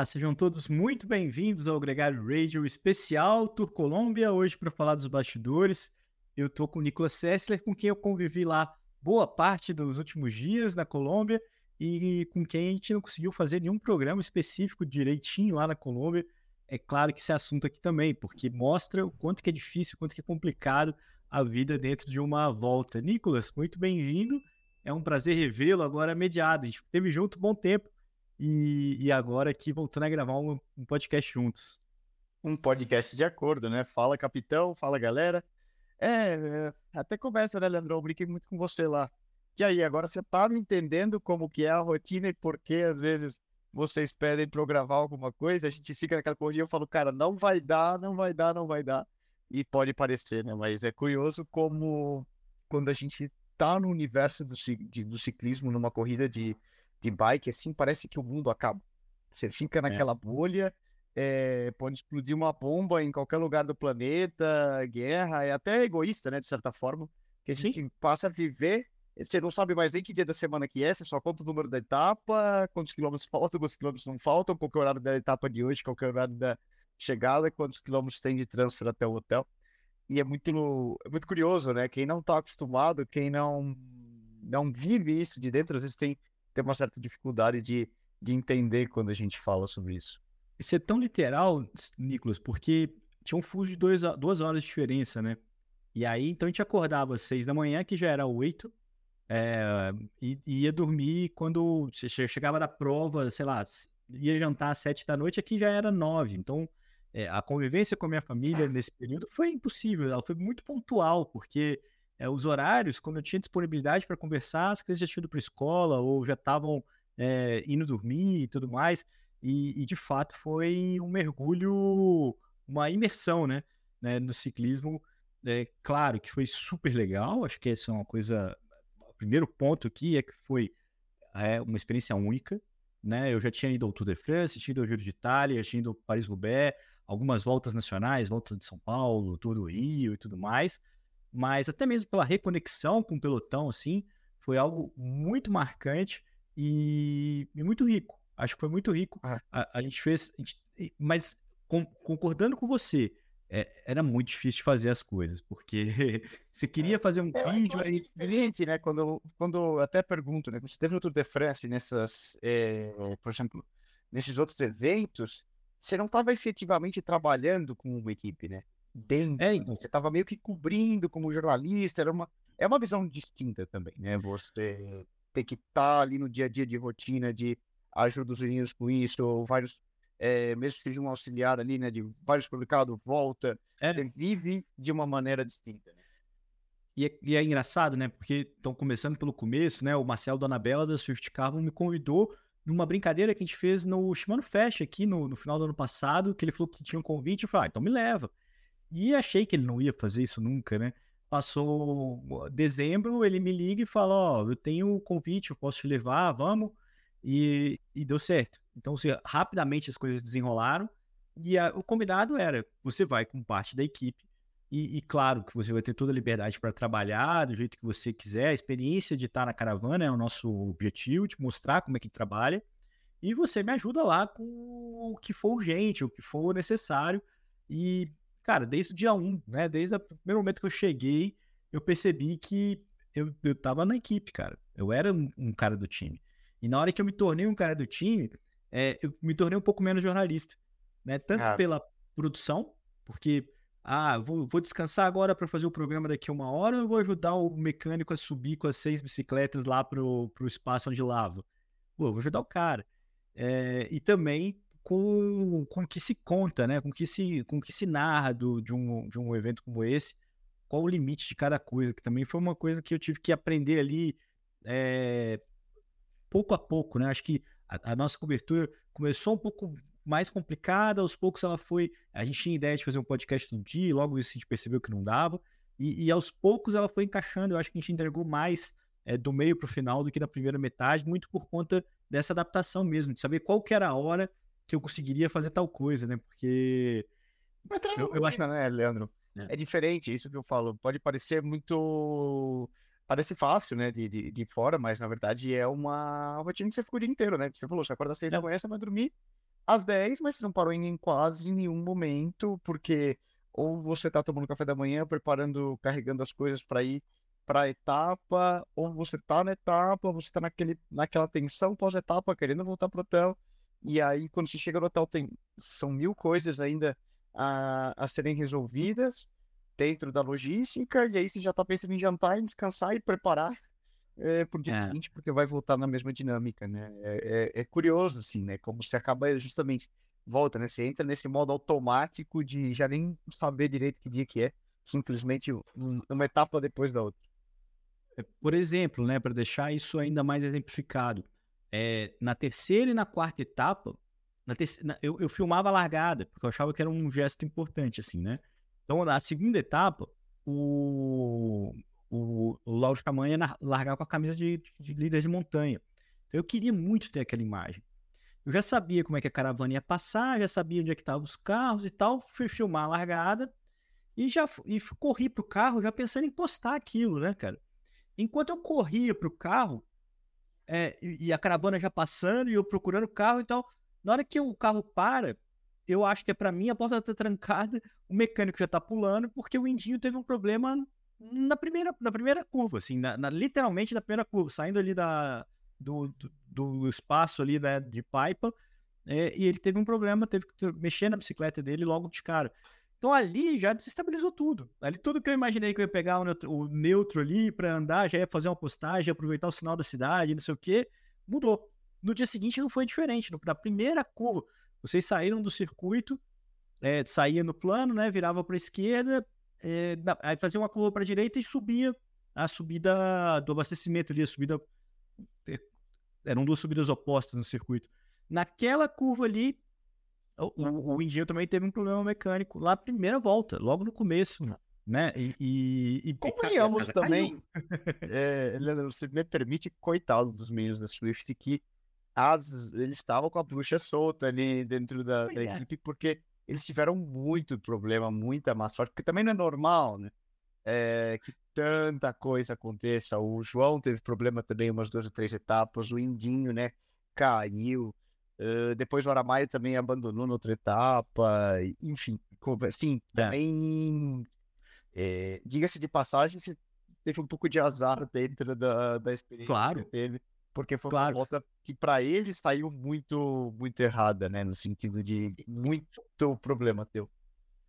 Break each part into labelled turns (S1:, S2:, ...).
S1: Olá, sejam todos muito bem-vindos ao Gregário Radio especial Tour Colômbia, hoje para falar dos bastidores. Eu estou com o Nicolas Sessler, com quem eu convivi lá boa parte dos últimos dias na Colômbia e com quem a gente não conseguiu fazer nenhum programa específico direitinho lá na Colômbia. É claro que esse assunto aqui também, porque mostra o quanto que é difícil, o quanto que é complicado a vida dentro de uma volta. Nicolas, muito bem-vindo. É um prazer revê-lo agora mediado. A gente esteve junto um bom tempo e, e agora aqui voltando a gravar um, um, podcast juntos.
S2: Um podcast de acordo, né? Fala, capitão, fala, galera. É, é até começa, né, Leandro? Eu brinquei muito com você lá. E aí, agora você tá me entendendo como que é a rotina e por que às vezes vocês pedem para eu gravar alguma coisa, a gente fica naquela corrida e eu falo, cara, não vai dar, não vai dar, não vai dar. E pode parecer, né? Mas é curioso como quando a gente tá no universo do, do ciclismo, numa corrida de, de bike, assim, parece que o mundo acaba. Você fica é. naquela é. bolha, é, pode explodir uma bomba em qualquer lugar do planeta, guerra, é até egoísta, né, de certa forma, que a gente Sim. passa a viver, você não sabe mais nem que dia da semana que é, você só conta o número da etapa, quantos quilômetros faltam, quantos quilômetros não faltam, qual é o horário da etapa de hoje, qual é o horário da chegada, quantos quilômetros tem de transfer até o hotel. E é muito, é muito curioso, né? Quem não tá acostumado, quem não, não vive isso de dentro, às vezes tem tem uma certa dificuldade de, de entender quando a gente fala sobre isso.
S1: Isso é tão literal, Nicolas, porque tinha um fuso de dois, duas horas de diferença, né? E aí, então a gente acordava às seis da manhã, que já era oito, é, e, ia dormir quando chegava da prova, sei lá, ia jantar às sete da noite, aqui já era nove. Então, é, a convivência com a minha família nesse período foi impossível, ela foi muito pontual, porque é, os horários, quando eu tinha disponibilidade para conversar, as crianças já tinham ido para escola ou já estavam é, indo dormir e tudo mais. E, e, de fato foi um mergulho, uma imersão né, né no ciclismo. É, claro que foi super legal, acho que essa é uma coisa. O primeiro ponto aqui é que foi é, uma experiência única. Né? Eu já tinha ido ao Tour de France, tinha ido ao Giro de Itália, tinha ido ao Paris-Roubaix, algumas voltas nacionais, volta de São Paulo, Tour do Rio e tudo mais mas até mesmo pela reconexão com o pelotão, assim, foi algo muito marcante e, e muito rico. Acho que foi muito rico. Ah. A, a, gente fez, a gente, mas com, concordando com você, é, era muito difícil de fazer as coisas, porque você queria fazer um
S2: é,
S1: vídeo.
S2: É diferente, né? Quando, quando eu até pergunto, né? Você teve no Tour de France, nessas, é, por exemplo, nesses outros eventos, você não estava efetivamente trabalhando com uma equipe, né? Dentro. É, então. Você estava meio que cobrindo como jornalista, era uma, é uma visão distinta também, né? Você tem que estar tá ali no dia a dia de rotina, de ajuda os meninos com isso, ou vários, é, mesmo que seja um auxiliar ali, né? De vários publicados, volta. É. Você vive de uma maneira distinta, né?
S1: E é, e é engraçado, né? Porque estão começando pelo começo, né? O Marcelo Donabella da Swift Carbon me convidou numa brincadeira que a gente fez no Shimano Fest aqui no, no final do ano passado, que ele falou que tinha um convite. Eu falei, ah, então me leva. E achei que ele não ia fazer isso nunca, né? Passou dezembro, ele me liga e fala: Ó, oh, eu tenho um convite, eu posso te levar, vamos. E, e deu certo. Então, assim, rapidamente as coisas desenrolaram. E a, o combinado era: você vai com parte da equipe. E, e claro que você vai ter toda a liberdade para trabalhar do jeito que você quiser. A experiência de estar na caravana é o nosso objetivo, de mostrar como é que trabalha. E você me ajuda lá com o que for urgente, o que for necessário. E cara, desde o dia 1, né? Desde o primeiro momento que eu cheguei, eu percebi que eu, eu tava na equipe, cara. Eu era um, um cara do time. E na hora que eu me tornei um cara do time, é, eu me tornei um pouco menos jornalista, né? Tanto ah. pela produção, porque ah, vou, vou descansar agora para fazer o programa daqui a uma hora, ou eu vou ajudar o mecânico a subir com as seis bicicletas lá pro, pro espaço onde lavo. Pô, eu vou ajudar o cara. É, e também com, com o que se conta, né? Com que se, com que se narra do, de, um, de um evento como esse, qual o limite de cada coisa, que também foi uma coisa que eu tive que aprender ali é, pouco a pouco, né? Acho que a, a, nossa cobertura começou um pouco mais complicada, aos poucos ela foi. A gente tinha ideia de fazer um podcast todo dia, logo isso a gente percebeu que não dava, e, e aos poucos ela foi encaixando. Eu acho que a gente entregou mais é, do meio para o final do que da primeira metade, muito por conta dessa adaptação mesmo, de saber qual que era a hora que eu conseguiria fazer tal coisa, né? Porque.
S2: Mas eu, eu acho, né, Leandro? É. é. diferente, isso que eu falo. Pode parecer muito. Parece fácil, né, de, de, de fora, mas na verdade é uma rotina que você fica o dia inteiro, né? Você falou, você acorda às seis da manhã, você vai dormir às 10, mas você não parou em quase nenhum momento, porque ou você está tomando café da manhã, preparando, carregando as coisas para ir para a etapa, ou você está na etapa, você está naquele, naquela tensão pós-etapa, querendo voltar para o hotel, e aí quando você chega no hotel tem, são mil coisas ainda a, a serem resolvidas dentro da logística, e aí você já está pensando em jantar, em descansar e preparar é, pro dia é. seguinte, porque vai voltar na mesma dinâmica, né? É, é, é, curioso, assim, né? Como você acaba justamente, volta, né? Você entra nesse modo automático de já nem saber direito que dia que é, simplesmente um, uma etapa depois da outra.
S1: É, por exemplo, né, para deixar isso ainda mais exemplificado, é, na terceira e na quarta etapa, na terceira, na, eu, eu filmava a largada, porque eu achava que era um gesto importante, assim, né? Então, na segunda etapa, o, o, o Lauro Camanha largar com a camisa de, de líder de montanha. Então, eu queria muito ter aquela imagem. Eu já sabia como é que a caravana ia passar, já sabia onde é que estavam os carros e tal, fui filmar a largada e já e corri pro carro já pensando em postar aquilo, né, cara? Enquanto eu corria pro carro, é, e, a caravana já passando e eu procurando o carro e tal, na hora que o carro para, eu acho que é para mim, a porta tá trancada, o mecânico já tá pulando, porque o Indinho teve um problema na primeira, na primeira curva, assim, na, na literalmente na primeira curva, saindo ali da, do, do, do espaço ali né, de pipa, é, e ele teve um problema, teve que mexer na bicicleta dele logo de cara. Então ali já desestabilizou tudo. Ali tudo que eu imaginei que eu ia pegar o neutro, o neutro ali para andar, já ia fazer uma postagem, aproveitar o sinal da cidade, não sei o que, mudou. No dia seguinte não foi diferente. Na primeira curva, vocês saíram do circuito, é, saía no plano, né? Virava para a esquerda, é, aí fazia uma curva para a direita e subia a subida do abastecimento ali, a subida. Eh, eram duas subidas opostas no circuito. Naquela curva ali, o, o, Indinho também teve um problema mecânico lá na primeira volta, logo no começo. Né? E, e, e
S2: convenhamos também, é, você me permite, coitado dos meninos da Swift, que as, eles estavam com a bruxa solta ali dentro da, da é. equipe, porque eles tiveram muito problema, muita má sorte, porque também não é normal, né? É, que tanta coisa aconteça. O João teve problema também umas duas ou três etapas, o Indinho, né? Caiu. Uh, depois o Aramaio também abandonou na outra etapa. Enfim, assim, é. também. É, Diga-se de passagem, você teve um pouco de azar dentro da, da experiência
S1: claro.
S2: que teve porque foi claro. uma volta que para ele saiu muito muito errada, né, no sentido de muito problema teu.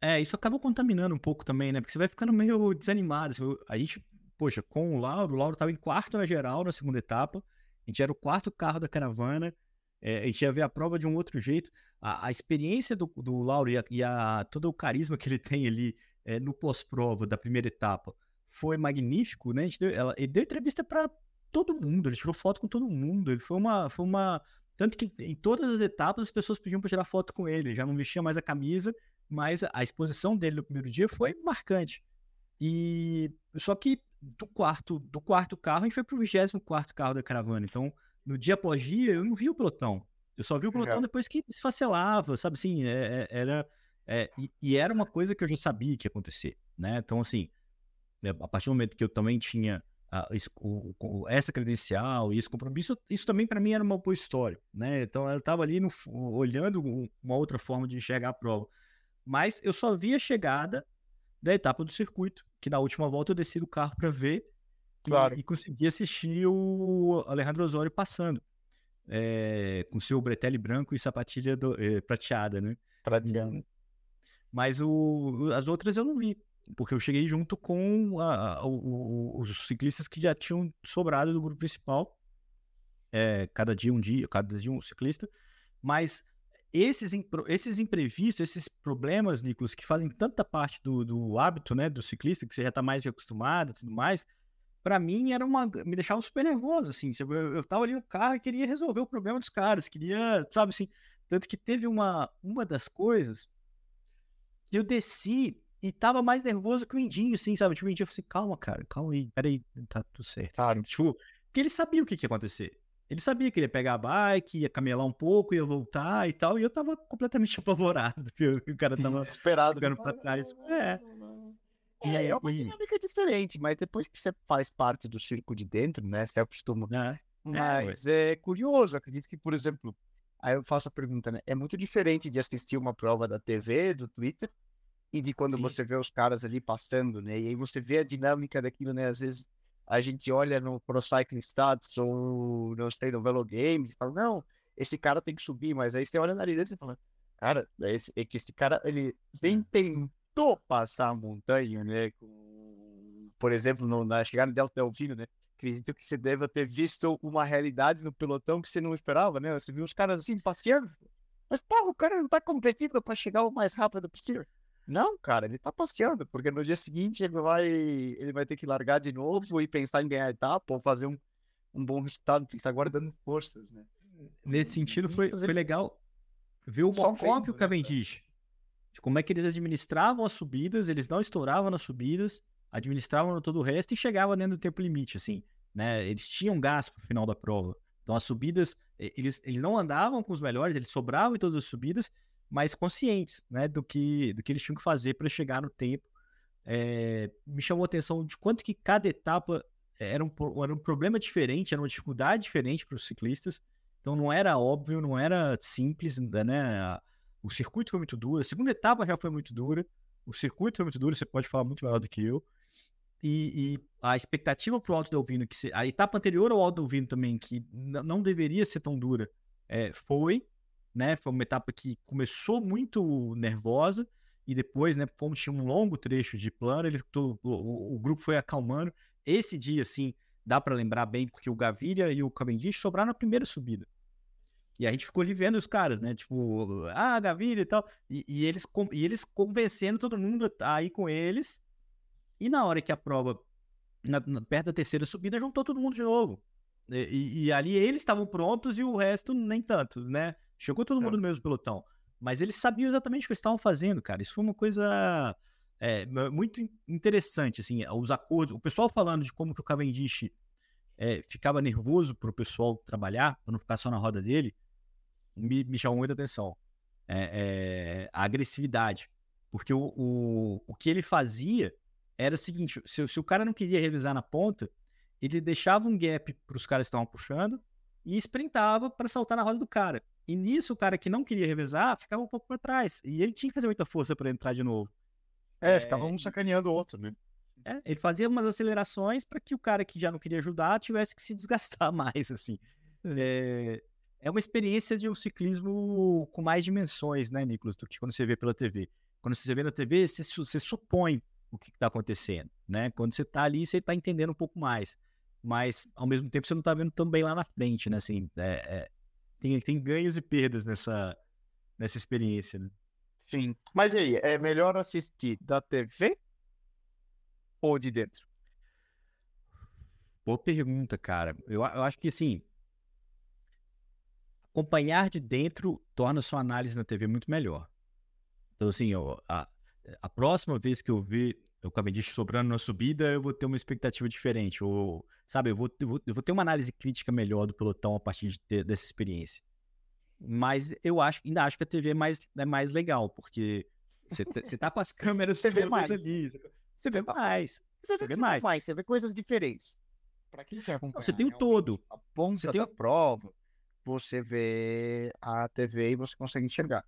S1: É, isso acaba contaminando um pouco também, né? Porque você vai ficando meio desanimado. A gente, poxa, com o Lauro, o Lauro estava em quarto na geral na segunda etapa. A gente era o quarto carro da caravana. É, a gente ia ver a prova de um outro jeito. A, a experiência do, do Lauro e, a, e a, todo o carisma que ele tem ali é, no pós-prova da primeira etapa foi magnífico, né? Deu, ela, ele deu entrevista para todo mundo, ele tirou foto com todo mundo. Ele foi uma. Foi uma tanto que em todas as etapas as pessoas pediam para tirar foto com ele. Já não vestia mais a camisa, mas a exposição dele no primeiro dia foi marcante. E só que do quarto, do quarto carro, a gente foi pro 24 carro da caravana. Então, no dia após dia, eu não vi o pelotão. Eu só vi o pelotão depois que desfacelava, sabe assim, é, é, era. É, e, e, era uma coisa que eu já sabia que ia acontecer, né? Então, assim, é, a partir do momento que eu também tinha o, o, essa credencial e esse compromisso, isso também para mim era uma boa história, né? Então eu estava ali no, olhando uma outra forma de enxergar a prova. Mas eu só vi a chegada da etapa do circuito, que na última volta eu desci do carro para ver claro. e, e, consegui assistir o Alejandro Osório passando. É, com seu bretelle branco e sapatilha do, é, prateada, né?
S2: Prateada.
S1: Mas o, as outras eu não vi porque eu cheguei junto com a, a, o, os ciclistas que já tinham sobrado do grupo principal. É, cada dia um dia, cada dia um ciclista. Mas esses, esses imprevistos, esses problemas, Nicolas, que fazem tanta parte do, do hábito né, do ciclista, que você já está mais acostumado e tudo mais, para mim era uma. me deixava super nervoso, assim. Eu, eu tava ali no carro e queria resolver o problema dos caras, queria, sabe assim. Tanto que teve uma, uma das coisas que eu desci e tava mais nervoso que o Indinho, assim, sabe? Tipo, o Indinho falou assim, calma, cara, calma aí, peraí, tá tudo certo. Claro. Tipo, porque ele sabia o que, que ia acontecer. Ele sabia que ele ia pegar a bike, ia camelar um pouco, ia voltar e tal, e eu tava completamente apavorado, o cara tava
S2: esperado
S1: ficando pra trás.
S2: É. E aí é uma dinâmica diferente, mas depois que você faz parte do circo de dentro, né, você acostuma. É. Mas é, é curioso, acredito que, por exemplo, Aí eu faço a pergunta, né? É muito diferente de assistir uma prova da TV, do Twitter, e de quando Sim. você vê os caras ali passando, né? E aí você vê a dinâmica daquilo, né? Às vezes a gente olha no Pro Cycling Stats ou não sei, no Velo Games e fala, não, esse cara tem que subir, mas aí você olha na dele e fala, cara, esse, é que esse cara, ele nem é. Tentou passar a montanha, né? Com, por exemplo, no, na chegada de Delta Delfino, né? Acredito que você deva ter visto uma realidade no pelotão que você não esperava, né? Você viu os caras assim passeando. Mas, porra, o cara não tá competindo para chegar o mais rápido possível. Não, cara, ele tá passeando, porque no dia seguinte ele vai, ele vai ter que largar de novo e pensar em ganhar a etapa ou fazer um, um bom resultado, porque tá guardando forças, né?
S1: Nesse sentido, foi, foi legal ver o Mocop e o né, Cavendish. De como é que eles administravam as subidas, eles não estouravam nas subidas, administravam todo o resto e chegavam dentro do tempo limite, assim, né? Eles tinham gás pro final da prova. Então as subidas, eles, eles não andavam com os melhores, eles sobravam em todas as subidas, mas conscientes, né, do que, do que eles tinham que fazer para chegar no tempo. É, me chamou a atenção de quanto que cada etapa era um, era um problema diferente, era uma dificuldade diferente para os ciclistas. Então não era óbvio, não era simples, né? O circuito foi muito duro, a segunda etapa já foi muito dura, o circuito foi muito duro, você pode falar muito melhor do que eu. E, e a expectativa para o Alto Delvino, que se, a etapa anterior ao Alto Delvino também, que não deveria ser tão dura, é, foi, né? Foi uma etapa que começou muito nervosa e depois, né, como tinha um longo trecho de plano, ele, todo, o, o, grupo foi acalmando. Esse dia, assim, dá para lembrar bem, porque o Gaviria e o Cavendish sobraram na primeira subida. E a gente ficou ali vendo os caras, né? Tipo, ah, Gaviria e tal. E, e, eles, e eles convencendo todo mundo a ir com eles. E na hora que a prova, na, na, perto da terceira subida, juntou todo mundo de novo. E, e, e ali eles estavam prontos e o resto nem tanto, né? Chegou todo mundo é. no mesmo pelotão. Mas eles sabiam exatamente o que eles estavam fazendo, cara. Isso foi uma coisa é, muito interessante, assim, os acordos. O pessoal falando de como que o Cavendish é, ficava nervoso para o pessoal trabalhar, para não ficar só na roda dele, me, me chamou muita atenção. É, a agressividade. Porque o, o, o que ele fazia era o seguinte: se, se o cara não queria revisar na ponta, ele deixava um gap para os caras que estavam puxando e sprintava para saltar na roda do cara. E nisso, o cara que não queria revezar ficava um pouco para trás. E ele tinha que fazer muita força para entrar de novo.
S2: É, é, ficava um sacaneando o outro, né?
S1: É, ele fazia umas acelerações para que o cara que já não queria ajudar tivesse que se desgastar mais, assim. É, é uma experiência de um ciclismo com mais dimensões, né, Nicolas, do que quando você vê pela TV. Quando você vê na TV, você, você supõe o que está acontecendo, né? Quando você está ali, você está entendendo um pouco mais. Mas, ao mesmo tempo, você não está vendo tão bem lá na frente, né? Assim, é, é tem, tem ganhos e perdas nessa, nessa experiência, né?
S2: Sim. Mas aí, é melhor assistir da TV ou de dentro?
S1: Boa pergunta, cara. Eu, eu acho que assim, acompanhar de dentro torna sua análise na TV muito melhor. Então, assim, eu, a, a próxima vez que eu ver o Cavendish sobrando na subida, eu vou ter uma expectativa diferente. Ou, sabe, eu vou, eu vou, eu vou ter uma análise crítica melhor do pelotão a partir de ter, dessa experiência. Mas eu acho, ainda acho que a TV é mais, é mais legal, porque você, você tá com as câmeras
S2: você vê mais.
S1: ali. Você vê mais.
S2: Você vê, você mais. mais. Você vê coisas diferentes.
S1: Para quem você acompanha, Você tem o todo.
S2: A ponta você tem da prova, você vê a TV e você consegue enxergar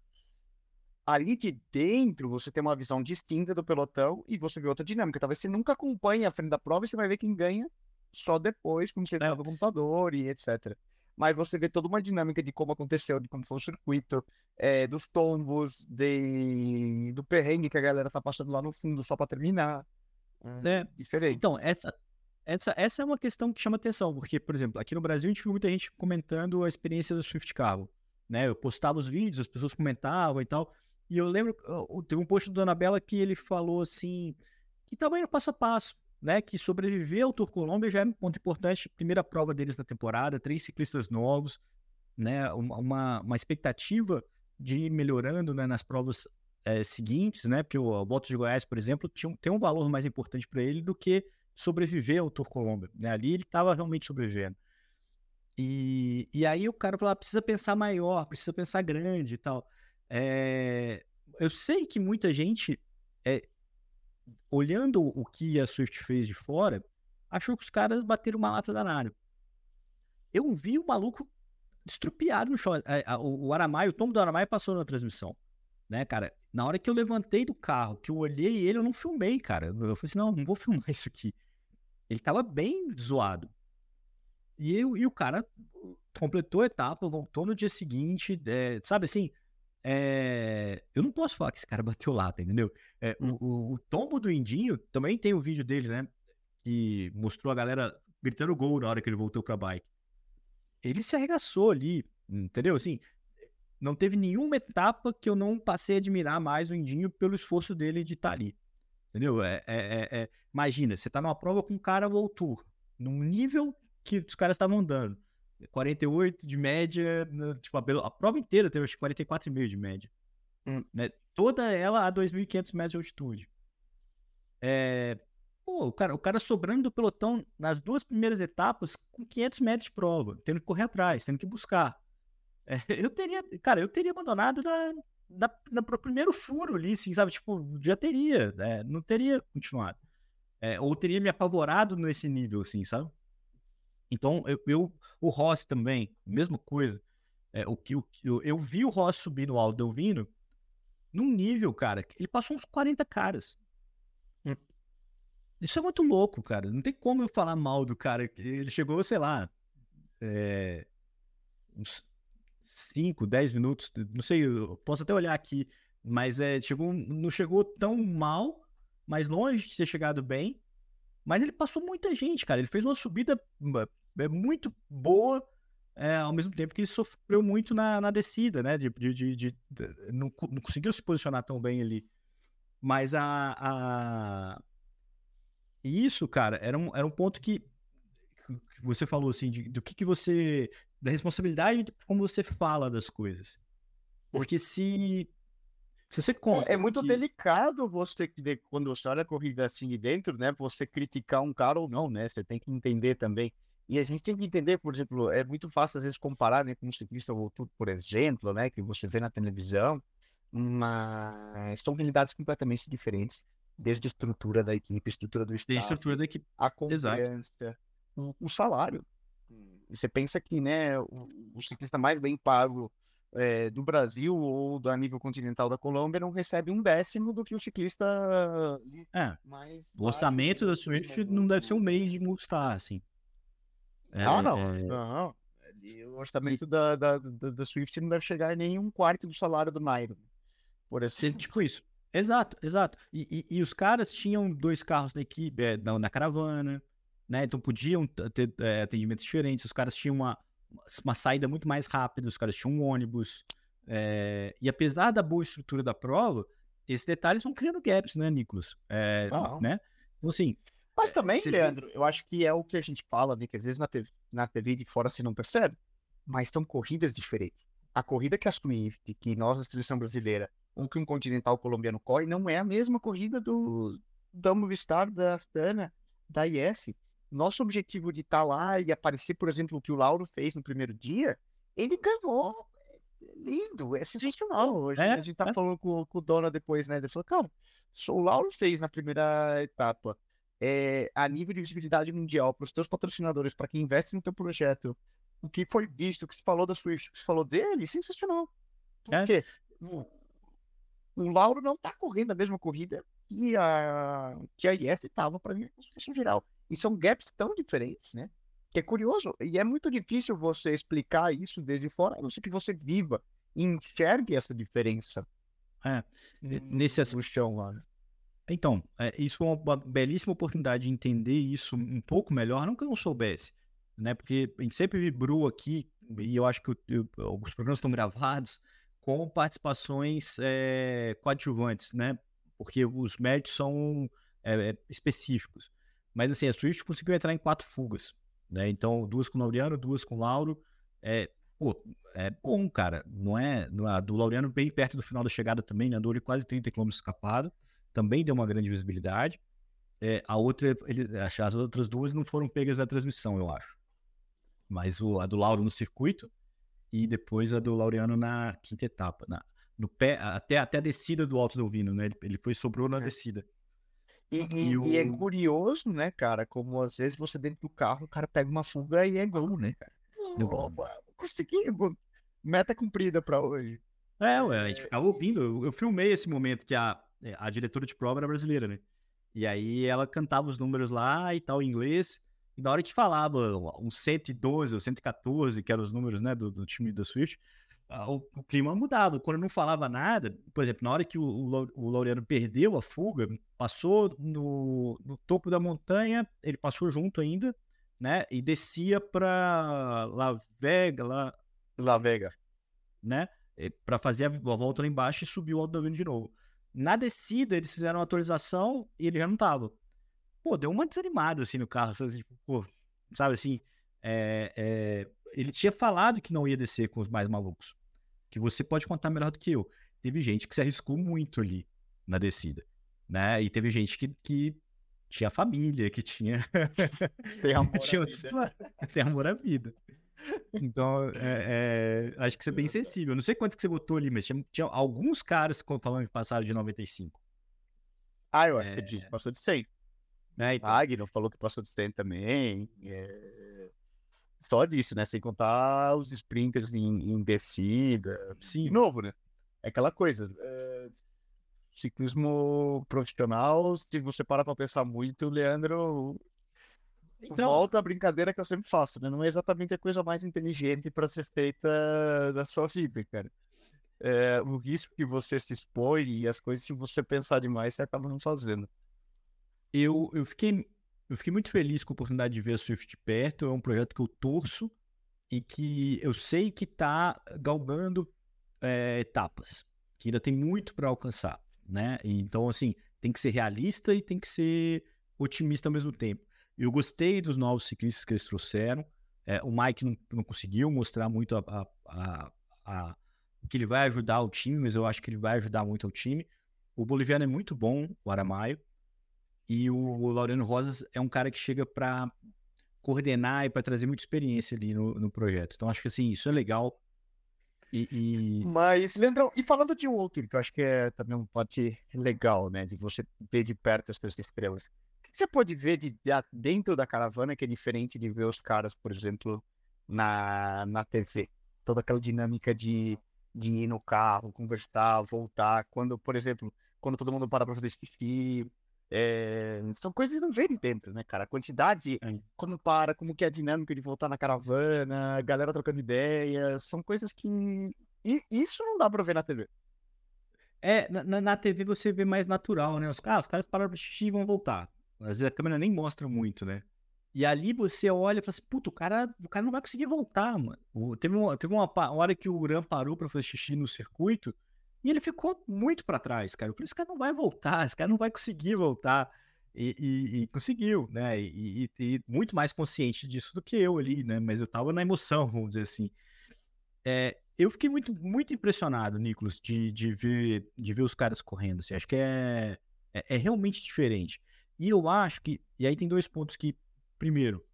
S2: ali de dentro você tem uma visão distinta do pelotão e você vê outra dinâmica. Talvez você nunca acompanhe a frente da prova e você vai ver quem ganha só depois, quando você é. no computador e etc. Mas você vê toda uma dinâmica de como aconteceu, de como foi o circuito, é, dos tombos, de... do perrengue que a galera tá passando lá no fundo só para terminar.
S1: É, diferente. Então, essa, essa, essa é uma questão que chama atenção, porque, por exemplo, aqui no Brasil a gente viu muita gente comentando a experiência do Swift Carro. Né? Eu postava os vídeos, as pessoas comentavam e tal. E eu lembro, teve um post do Dona Bela que ele falou assim, que estava indo passo a passo, né? Que sobreviver ao Tour Colômbia já é um ponto importante. Primeira prova deles na temporada, três ciclistas novos, né? Uma, uma expectativa de ir melhorando né, nas provas é, seguintes, né? Porque o, o Voto de Goiás, por exemplo, tinha, tem um valor mais importante para ele do que sobreviver ao Tour Colômbia. Né? Ali ele estava realmente sobrevivendo. E, e aí o cara falou, ah, precisa pensar maior, precisa pensar grande e tal. É, eu sei que muita gente, é, olhando o que a Swift fez de fora, achou que os caras bateram uma lata danada. Eu vi o maluco estrupiado no chão. É, o, Aramaio, o tombo do Aramaio passou na transmissão. Né, cara? Na hora que eu levantei do carro, que eu olhei ele, eu não filmei, cara. Eu falei assim, não, não vou filmar isso aqui. Ele tava bem zoado. E, eu, e o cara completou a etapa, voltou no dia seguinte, é, sabe assim, é, eu não posso falar que esse cara bateu lata, entendeu? É, hum. o, o, o, tombo do Indinho, também tem o um vídeo dele, né? Que mostrou a galera gritando gol na hora que ele voltou pra bike. Ele se arregaçou ali, entendeu? Assim, não teve nenhuma etapa que eu não passei a admirar mais o Indinho pelo esforço dele de estar tá ali. Entendeu? É, é, é, é, imagina, você tá numa prova com um cara voltou, num nível que os caras estavam andando. 48 de média, tipo, a, prova inteira teve acho 44,5 de média. Hum. Né? Toda ela a 2.500 metros de altitude. É, pô, o cara, o cara sobrando do pelotão nas duas primeiras etapas com 500 metros de prova, tendo que correr atrás, tendo que buscar. É, eu teria, cara, eu teria abandonado na, na, na, no primeiro furo ali, assim, sabe? Tipo, já teria, né? não teria continuado. É, ou teria me apavorado nesse nível, assim, sabe? Então, eu, eu o Ross também, mesma coisa. É, o que eu, eu vi o Ross subir no Aldo Delvino num nível, cara, ele passou uns 40 caras. Hum. Isso é muito louco, cara. Não tem como eu falar mal do cara. Ele chegou, sei lá, é, uns 5, 10 minutos, não sei, eu posso até olhar aqui, mas é, chegou, não chegou tão mal, mas longe de ter chegado bem. Mas ele passou muita gente, cara. Ele fez uma subida é muito boa, é, ao mesmo tempo que ele sofreu muito na, na descida, né? De, de, de, de não, não, conseguiu se posicionar tão bem ali. Mas a, a... isso, cara, era um, era um ponto que, que você falou assim, de, do que, que você. Da responsabilidade de como você fala das coisas. Porque se se você conta
S2: é, é muito que... delicado você, quando você olha a corrida assim de dentro, né? Você criticar um cara ou não, né? Você tem que entender também. E a gente tem que entender, por exemplo, é muito fácil às vezes comparar né, com um ciclista voltou, por exemplo, né, que você vê na televisão, mas são realidades completamente diferentes, desde a estrutura da equipe, a estrutura do estado,
S1: a
S2: a confiança, o, o, salário. Você pensa que né, o, o ciclista mais bem pago é, do Brasil ou do nível continental da Colômbia não recebe um décimo do que o ciclista
S1: é, mais o orçamento da Swift não deve ser um mês de multar, assim.
S2: É, ah, não, é... não. O orçamento da, da, da, da, Swift não deve chegar nem um quarto do salário do Nairo, por assim.
S1: Tipo isso. Exato, exato. E, e, e, os caras tinham dois carros na equipe, é, na, na, caravana, né? Então podiam ter é, atendimentos diferentes. Os caras tinham uma, uma saída muito mais rápida, os caras tinham um ônibus. É, e apesar da boa estrutura da prova, esses detalhes vão criando gaps, né, Nicolas? É, ah, né? Então, assim,
S2: mas é, também, Leandro, eu acho que é o que a gente fala, né? Que às vezes na TV, na TV de fora você não percebe, mas são corridas diferentes. A corrida que a Swift, que nós, a seleção brasileira, ou que um continental colombiano corre, não é a mesma corrida do, da Movistar, da Astana, da IS. Nosso objetivo de estar tá lá e aparecer, por exemplo, o que o Lauro fez no primeiro dia, ele ganhou. É lindo, é sensacional. Hoje é, a gente tá é. falando com, com o Dona depois, né? Ele falou, cara, o Lauro fez na primeira etapa é, a nível de visibilidade mundial para os teus patrocinadores, para quem investe no teu projeto, o que foi visto, o que se falou da Swift, o que se falou dele, sensacional. Porque é. o, o Lauro não está correndo a mesma corrida que a, que a IF estava para mim, em geral. E são gaps tão diferentes, né? Que é curioso. E é muito difícil você explicar isso desde fora, a não ser que você viva e enxergue essa diferença.
S1: É, nesse aspecto. chão lá. Né? Então, é, isso foi uma belíssima oportunidade de entender isso um pouco melhor, não que eu não soubesse, né? Porque a gente sempre vibrou aqui, e eu acho que eu, eu, os programas estão gravados com participações é, coadjuvantes, né? Porque os méritos são é, específicos. Mas assim, a Swift conseguiu entrar em quatro fugas, né? Então, duas com o Laureano, duas com o Lauro. É, pô, é bom, cara. Não é, não é, do Laureano bem perto do final da chegada também, né? Andou quase 30 km escapado também deu uma grande visibilidade. É, a outra, ele, as outras duas não foram pegas na transmissão, eu acho. Mas o, a do Lauro no circuito e depois a do Laureano na quinta etapa, na, no pé, até, até a descida do Alto do Vino, né? Ele, ele foi sobrou na é. descida.
S2: E, e, e, o... e, é curioso, né, cara, como às vezes você dentro do carro, o cara pega uma fuga e é gol, né, cara? conseguimos. Meta cumprida para hoje.
S1: É, ué, a gente é. ficava ouvindo. Eu, eu, filmei esse momento que a, a diretora de prova era brasileira, né? E aí ela cantava os números lá e tal, em inglês. E na hora que falava um 112 ou 114, que eram os números né, do, do time da Swift, o, o, clima mudava. Quando não falava nada, por exemplo, na hora que o, o, o Laureano perdeu a fuga, passou no, no topo da montanha, ele passou junto ainda, né? E descia para La Vega, lá.
S2: La Vega.
S1: Né? Para fazer a, a, volta lá embaixo e subiu o Alto da de novo. Na descida, eles fizeram uma atualização e ele já não tava. Pô, deu uma desanimada assim no carro, sabe? Tipo, pô, sabe assim? É, é, ele tinha falado que não ia descer com os mais malucos. Que você pode contar melhor do que eu. Teve gente que se arriscou muito ali na descida, né? E teve gente que, que tinha família, que tinha.
S2: Tem amor tinha à vida.
S1: Tem amor à vida. Então, é, é, acho que você é bem sensível. Não sei quanto que você botou ali, mas tinha, tinha alguns caras falando que passaram de 95.
S2: Ah, eu acho é... que passou de 100.
S1: É, então...
S2: Agno falou que passou de 100 também. É... Só disso, né? Sem contar os sprinters em, em descida.
S1: Sim.
S2: De novo, né? É aquela coisa. É... Ciclismo profissional, se você parar pra pensar muito, Leandro, então, volta a brincadeira que eu sempre faço, né? Não é exatamente a coisa mais inteligente para ser feita da sua vida, cara. É, o risco que você se expõe e as coisas, se você pensar demais, você acaba não fazendo.
S1: Eu, eu, fiquei, eu fiquei muito feliz com a oportunidade de ver a Swift de perto. É um projeto que eu torço e que eu sei que está galgando é, etapas, que ainda tem muito para alcançar, né? Então, assim, tem que ser realista e tem que ser otimista ao mesmo tempo. Eu gostei dos novos ciclistas que eles trouxeram. É, o Mike não, não, conseguiu mostrar muito a, a, a, que ele vai ajudar o time, mas eu acho que ele vai ajudar muito o time. O boliviano é muito bom, o Aramaio. E o, o Laureano Rosas é um cara que chega para coordenar e para trazer muita experiência ali no, no projeto. Então acho que assim, isso é legal. E, e...
S2: Mas, Leandrão, e falando de outro, que eu acho que é também um pote legal, né? De você ver de perto as suas estrelas você pode ver de, de, dentro da caravana que é diferente de ver os caras, por exemplo, na, na TV. Toda aquela dinâmica de, de ir no carro, conversar, voltar. Quando, por exemplo, quando todo mundo para para fazer xixi. É... são coisas que não vê de dentro, né, cara? A quantidade, quando para, como que é a dinâmica de voltar na caravana, galera trocando ideias, são coisas que. E isso não dá pra ver na TV.
S1: É, na, na TV você vê mais natural, né? Os, ah, os caras pararam pra xixi e vão voltar. Às vezes a câmera nem mostra muito, né? E ali você olha e fala assim, puta, o cara, o cara não vai conseguir voltar, mano. Teve uma, teve uma hora que o Uran parou pra fazer xixi no circuito e ele ficou muito para trás, cara. Eu falei, esse cara não vai voltar, esse cara não vai conseguir voltar. E, e, e conseguiu, né? E, e, muito mais consciente disso do que eu ali, né? Mas eu tava na emoção, vamos dizer assim. É, eu fiquei muito, muito impressionado, Nicolas, de, de, ver, de ver os caras correndo. Assim. Acho que é, é, é realmente diferente. E eu acho que. E aí tem dois pontos que. Primeiro,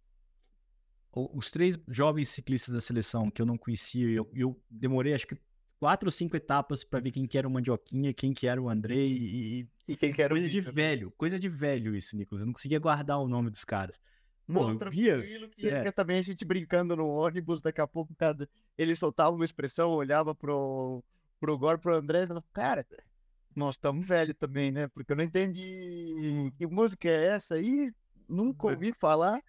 S1: os três jovens ciclistas da seleção que eu não conhecia, eu, eu demorei acho que quatro ou cinco etapas para ver quem que era o Mandioquinha, quem que era o André e,
S2: e quem que era
S1: coisa
S2: o
S1: de velho, coisa de velho isso, Nicolas. Eu não conseguia guardar o nome dos caras.
S2: Pô, tranquilo que é. também a gente brincando no ônibus, daqui a pouco cada... ele soltava uma expressão, olhava pro, pro Gor, pro André e falava, cara, nós estamos velhos também, né? Porque eu não entendi que música é essa aí, nunca ouvi falar.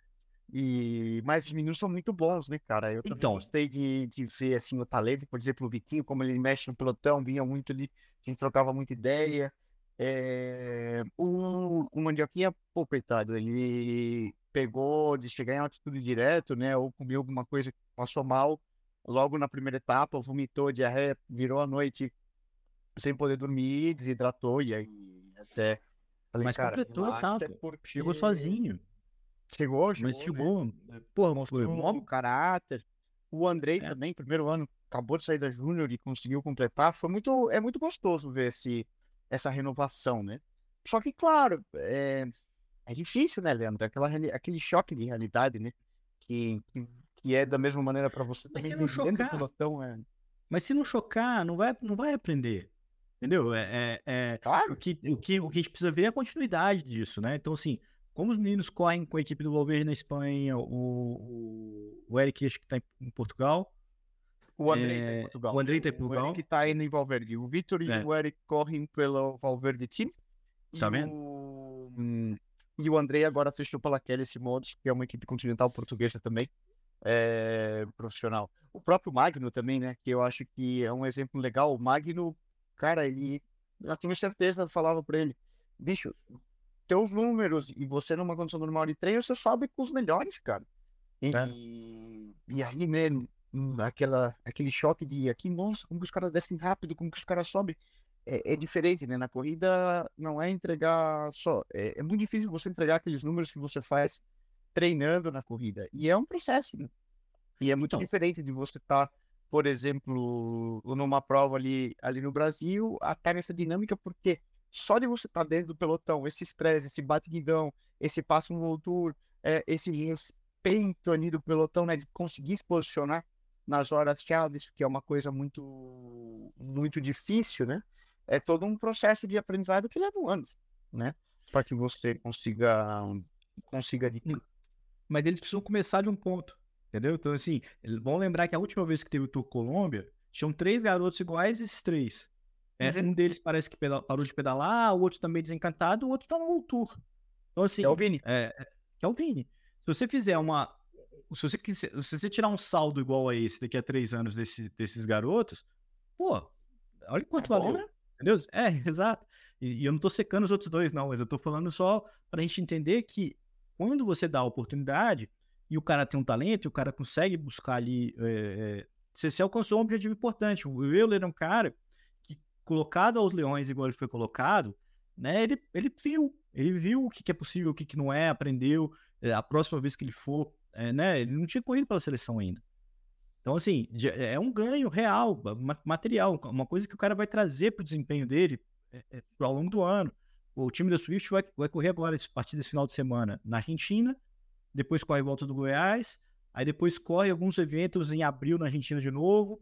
S2: E mas os meninos são muito bons, né, cara? Eu então, gostei de, de ver assim o talento, por exemplo, o Vitinho, como ele mexe no pelotão, vinha muito ali, a gente trocava muita ideia. É... O, o Mandioquinha, pô, coitado, ele pegou de chegar em altitude direto, né? Ou comeu alguma coisa que passou mal logo na primeira etapa, vomitou, diarreia, virou a noite sem poder dormir, desidratou, e aí até.
S1: Falei, mas completou tá, porque... Chegou sozinho.
S2: Chegou, chegou.
S1: Mas chegou.
S2: Né? Pô, mostrou o caráter. O Andrei é. também, primeiro ano, acabou de sair da Júnior e conseguiu completar. Foi muito, é muito gostoso ver esse, essa renovação, né? Só que, claro, é, é difícil, né, Leandro? Aquela, aquele choque de realidade, né? Que, que, é da mesma maneira para você
S1: Mas também. Se chocar, pelotão, é... Mas se não chocar, não vai, não vai aprender. Entendeu? É, é, é claro. o, que, o, que, o que a gente precisa ver é a continuidade disso, né? Então, assim, como os meninos correm com a equipe do Valverde na Espanha, o, o, o Eric, acho que está em, Portugal,
S2: O Andrei tá em Portugal.
S1: O Andrei tá em
S2: O
S1: Portugal.
S2: Eric tá indo em Valverde. O Vitor e
S1: É.
S2: o Eric correm pelo Valverde Team.
S1: Tá
S2: e
S1: vendo?
S2: O... hum, E o Andrei agora fechou pela Kelly Simones, que é uma equipe continental portuguesa também, é, profissional. O próprio Magno também, né? Que eu acho que é um exemplo legal. O Magno, cara, ele. Eu tenho certeza, eu falava pra ele, bicho, teus números e você numa condição normal de treino, você sobe com os melhores, cara. E,
S1: É.
S2: e aí, né, aquela, aquele choque de aqui, nossa, como que os caras descem rápido, como que os caras sobem. É, é diferente, né? Na corrida não é entregar só. É, é muito difícil você entregar aqueles números que você faz treinando na corrida. E é um processo, né? E é muito
S1: Então.
S2: diferente de você estar, por exemplo, numa prova ali, ali no Brasil, até nessa dinâmica, porque só de você estar dentro do pelotão, esse estresse, esse batidão, esse passo no voltur, é, esse respeito ali do pelotão, né, de conseguir se posicionar nas horas chaves, que é uma coisa muito, muito difícil, né? É todo um processo de aprendizado que leva anos, né? Para que você consiga, consiga adquirir.
S1: Mas eles precisam começar de um ponto. Entendeu? Então, assim, vamos lembrar que a última vez que teve o Tour Colômbia, tinham três garotos iguais, esses três. É,
S2: Uhum.
S1: Um deles parece que parou de pedalar, o outro também desencantado, o outro tá no Tour. Então, assim,
S2: É o Vini.
S1: é, é- que é o Vini. Se você fizer uma. Se você, quiser, se você tirar um saldo igual a esse daqui a três anos desse- desses garotos, pô, olha quanto
S2: Tá bom,
S1: valeu.
S2: né?
S1: Entendeu? É, exato. E, e eu não tô secando os outros dois, não, mas eu tô falando só pra gente entender que quando você dá a oportunidade e o cara tem um talento, e o cara consegue buscar ali. é, é, você, você alcançou um objetivo importante. O Euler é um cara que, colocado aos leões igual ele foi colocado, né? Ele, ele viu. Ele viu o que, que é possível, o que, que não é, aprendeu. é, a próxima vez que ele for, é, né? Ele não tinha corrido pela seleção ainda. Então, assim, já- é um ganho real, ma- material, uma coisa que o cara vai trazer para o desempenho dele é, é, ao longo do ano. O time da Swift vai, vai correr agora, a partir desse final de semana, na Argentina, depois corre volta do Goiás, aí depois corre alguns eventos em abril na Argentina de novo.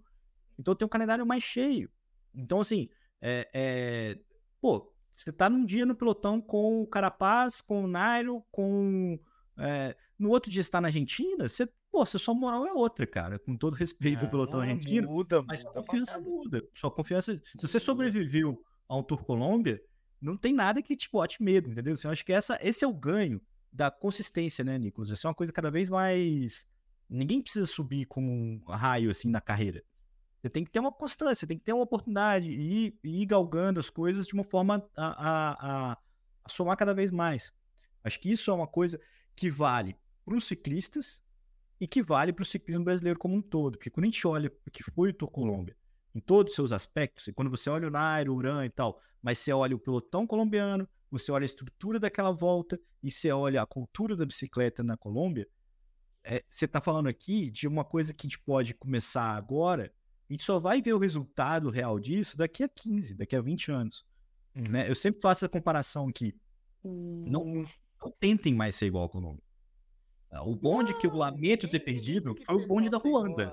S1: Então tem um calendário mais cheio. Então, assim, é, é, pô, você tá num dia no pelotão com o Carapaz, com o Nairo, com. é, no outro dia você tá na Argentina, você, pô, você- sua moral é outra, cara. Com todo respeito ao pelotão
S2: Ah,
S1: argentino.
S2: Muda,
S1: Mas sua
S2: muda
S1: confiança
S2: bastante.
S1: muda. Sua confiança. Se você sobreviveu a um Tour Colômbia, não tem nada que te bote medo, entendeu? Assim, eu acho que essa, esse é o ganho da consistência, né, Nicolas? Essa é uma coisa cada vez mais. Ninguém precisa subir como um raio assim na carreira. Você tem que ter uma constância, tem que ter uma oportunidade e ir, galgando as coisas de uma forma a, a, a- a somar cada vez mais. Acho que isso é uma coisa que vale para os ciclistas e que vale para o ciclismo brasileiro como um todo. Porque quando a gente olha o que foi o Tour Colômbia, em todos os seus aspectos, e quando você olha o Nairo, o Uran e tal, mas você olha o pelotão colombiano, você olha a estrutura daquela volta e você olha a cultura da bicicleta na Colômbia, é, você está falando aqui de uma coisa que a gente pode começar agora a gente só vai ver o resultado real disso daqui a 15, daqui a 20 anos. Né? Eu sempre faço a comparação aqui. Não, não tentem mais ser igual ao Colômbia. O bonde que eu lamento ter perdido foi o bonde da Ruanda.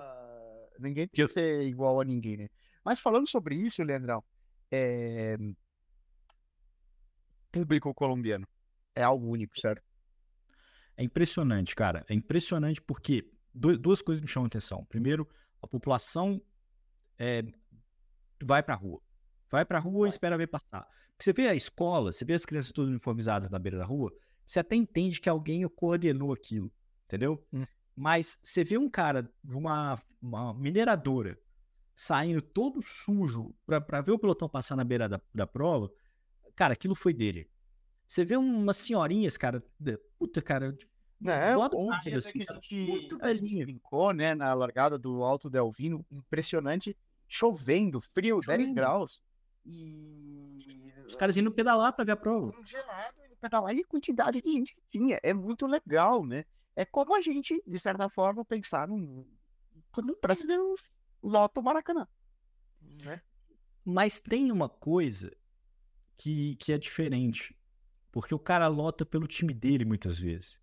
S2: Ninguém
S1: Que
S2: tem
S1: eu-
S2: que ser igual a ninguém, né? Mas falando sobre isso, Leandrão, é... público colombiano é algo único, certo?
S1: É impressionante, cara. É impressionante porque du- duas coisas me chamam a atenção. Primeiro, a população é, vai pra rua. Vai pra rua e espera ver passar. Porque você vê a escola, você vê as crianças todas uniformizadas na beira da rua, você até entende que alguém coordenou aquilo, entendeu?
S2: Hum.
S1: Mas você vê um cara de uma, uma mineradora saindo todo sujo pra, pra ver o pelotão passar na beira da, da prova, cara, aquilo foi dele. Você vê umas senhorinhas, cara, puta, cara, tipo,
S2: É,
S1: vó do
S2: ontem
S1: assim,
S2: que a gente,
S1: muito
S2: a
S1: velhinha.
S2: brincou, né, na largada do Alto Delvino, impressionante, chovendo, frio, 10
S1: Chovendo.
S2: graus. E
S1: Os caras indo pedalar pra ver a prova.
S2: congelado, pedalar e a quantidade de gente que tinha. É muito legal, né? É como a gente, de certa forma, pensar num. Quando o brasileiro lota o Maracanã. Né?
S1: Mas tem uma coisa que, que é diferente. Porque o cara lota pelo time dele muitas vezes.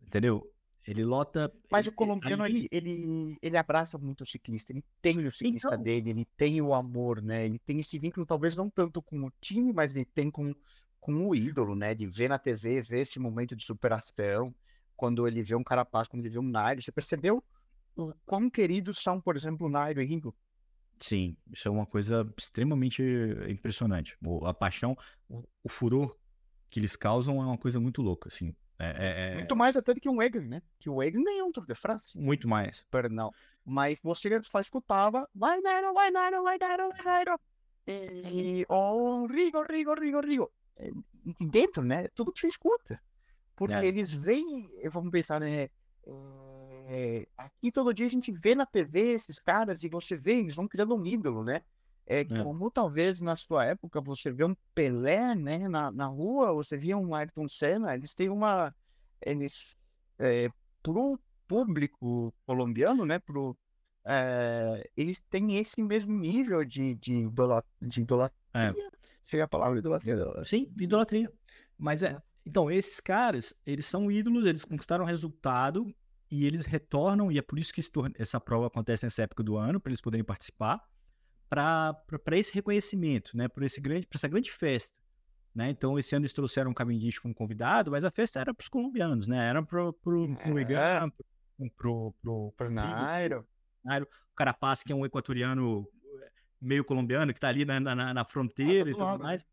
S1: Entendeu? Ele lota.
S2: Mas o
S1: ele-
S2: colombiano,
S1: ali-
S2: ele, ele, ele abraça muito o ciclista, ele tem o ciclista
S1: Então.
S2: dele, ele tem o amor, né? Ele tem esse vínculo, talvez não tanto com o time, mas ele tem com, com o ídolo, né? De ver na TV, ver esse momento de superação, quando ele vê um Carapaz, quando ele vê um Nairo, você percebeu o quão queridos são, por exemplo, o Nairo e Rigo.
S1: Sim, isso é uma coisa extremamente impressionante. A paixão, o furor que eles causam é uma coisa muito louca, assim. É,
S2: é, é... Muito mais até do que um Egan, né? Que o Egan ganhou um Tour de France.
S1: Muito mais.
S2: Perdão. Mas você só escutava vai Nairo, vai Nairo, vai Nairo, vai Nairo. E, oh, Rigo, Rigo, Rigo, Rigo. E dentro, né? Tudo que você escuta. Porque é. eles vêm, vamos pensar, né? É, aqui todo dia a gente vê na TV esses caras e você vê, eles vão criando um ídolo, né? É, é. como talvez na sua época você vê um Pelé, né, na, na rua, você via um Ayrton Senna, eles têm uma, eles, é, pro público colombiano, né, pro, é, eles têm esse mesmo nível de, de, idolat, de idolatria. É. Seria a palavra idolatria.
S1: Sim, idolatria. Mas é, então, esses caras, eles são ídolos, eles conquistaram resultado e eles retornam, e é por isso que essa prova acontece nessa época do ano, para eles poderem participar para esse reconhecimento, né? Para esse grande, para essa grande festa, né? Então esse ano eles trouxeram um Cavendish como convidado, mas a festa era para os colombianos, né? Era para pro pro Egan, pro
S2: Nairo.
S1: Nairo, o Carapaz que é um equatoriano meio colombiano que está ali na, na, na fronteira ah, e tudo lado. mais.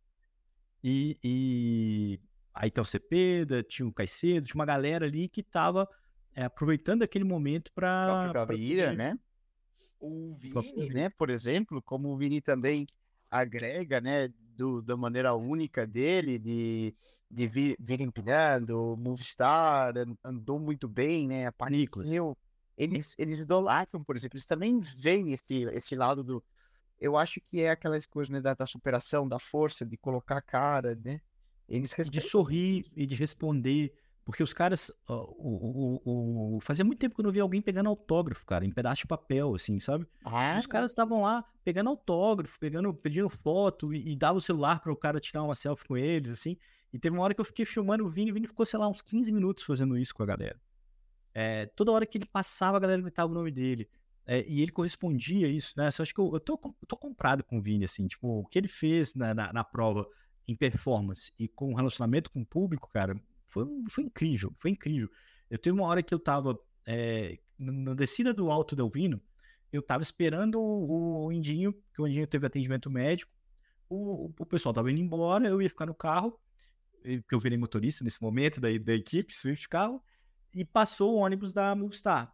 S1: E, e aí tem o Cepeda, tinha o Caicedo, tinha uma galera ali que estava é, aproveitando aquele momento para.
S2: Gaviria, né? O Vini, né, por exemplo, como o Vini também agrega, né, do, da maneira única dele, de, de vir, vir empinando, o Movistar andou muito bem, né, apareceu. Eles, eles idolatram, por exemplo, eles também veem esse, esse lado do. Eu acho que é aquelas coisas né, da, da superação, da força, de colocar a cara, né?
S1: Eles respeitam. De sorrir e de responder porque os caras. o, o, o, fazia muito tempo que eu não via alguém pegando autógrafo, cara, em pedaço de papel, assim, sabe? Ah, os caras estavam lá pegando autógrafo, pegando, pedindo foto e, e dava o celular para o cara tirar uma selfie com eles, assim. E teve uma hora que eu fiquei filmando o Vini, o Vini ficou, sei lá, uns 15 minutos fazendo isso com a galera. É, toda hora que ele passava, a galera gritava o nome dele. É, e ele correspondia a isso, né? Só acho que eu, eu, tô, eu tô comprado com o Vini, assim, tipo, o que ele fez na, na, na prova em performance e com relacionamento com o público, cara, foi, foi incrível, foi incrível. Eu teve uma hora que eu tava é, na descida do Alto Delvino, eu tava esperando o, o Indinho, que o Indinho teve atendimento médico, o, o pessoal tava indo embora, eu ia ficar no carro, que eu virei motorista nesse momento da, da equipe, Swift Carro, e passou o ônibus da Movistar.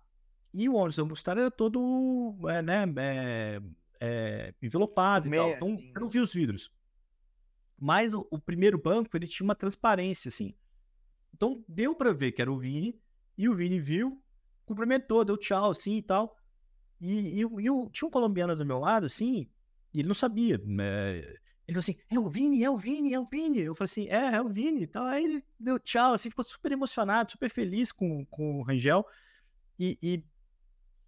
S1: E o ônibus da Movistar era todo, é, né, é, é, envelopado Meia, e tal, então assim. eu não vi os vidros. Mas o, o, primeiro banco, ele tinha uma transparência, assim. Então deu para ver que era o Vini, e o Vini viu, cumprimentou, deu tchau, assim e tal. E, e, e tinha um colombiano do meu lado, assim, e ele não sabia. Né? Ele falou assim: é o Vini, é o Vini, é o Vini. Eu falei assim: é, é o Vini. Então, aí ele deu tchau, assim, ficou super emocionado, super feliz com, com o Rangel. E, e,